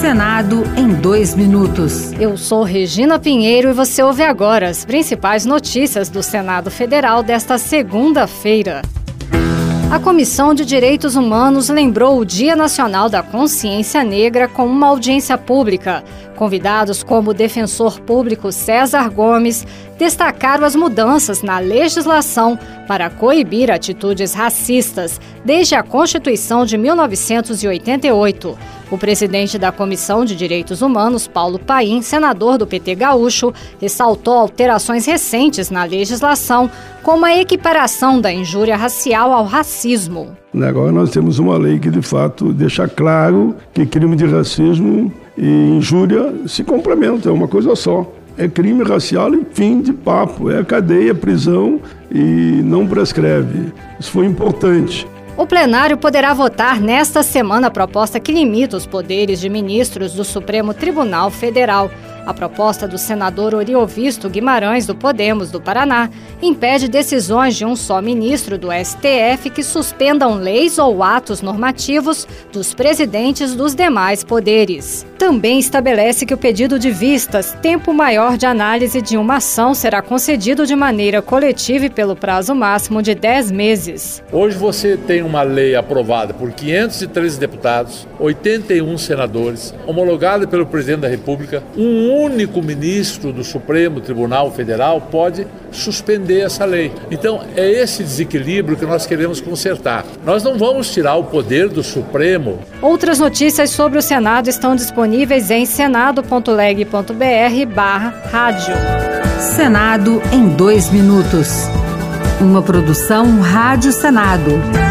Senado em dois minutos. Eu sou Regina Pinheiro e você ouve agora as principais notícias do Senado Federal desta segunda-feira. A Comissão de Direitos Humanos lembrou o Dia Nacional da Consciência Negra com uma audiência pública. Convidados como o defensor público César Gomes destacaram as mudanças na legislação para coibir atitudes racistas desde a Constituição de 1988. O presidente da Comissão de Direitos Humanos, Paulo Paim, senador do PT Gaúcho, ressaltou alterações recentes na legislação, como a equiparação da injúria racial ao racismo. Agora nós temos uma lei que de fato deixa claro que crime de racismo e injúria se complementam, é uma coisa só. É crime racial e fim de papo, é cadeia, prisão e não prescreve. Isso foi importante. O plenário poderá votar nesta semana a proposta que limita os poderes de ministros do Supremo Tribunal Federal. A proposta do senador Oriovisto Guimarães, do Podemos do Paraná, impede decisões de um só ministro do STF que suspendam leis ou atos normativos dos presidentes dos demais poderes. Também estabelece que o pedido de vistas, tempo maior de análise de uma ação, será concedido de maneira coletiva e pelo prazo máximo de 10 meses. Hoje você tem uma lei aprovada por 513 deputados, 81 senadores, homologada pelo presidente da República, um único ministro do Supremo Tribunal Federal pode suspender essa lei. Então, é esse desequilíbrio que nós queremos consertar. Nós não vamos tirar o poder do Supremo. Outras notícias sobre o Senado estão disponíveis em senado.leg.br/barra rádio. Senado em dois minutos. Uma produção Rádio Senado.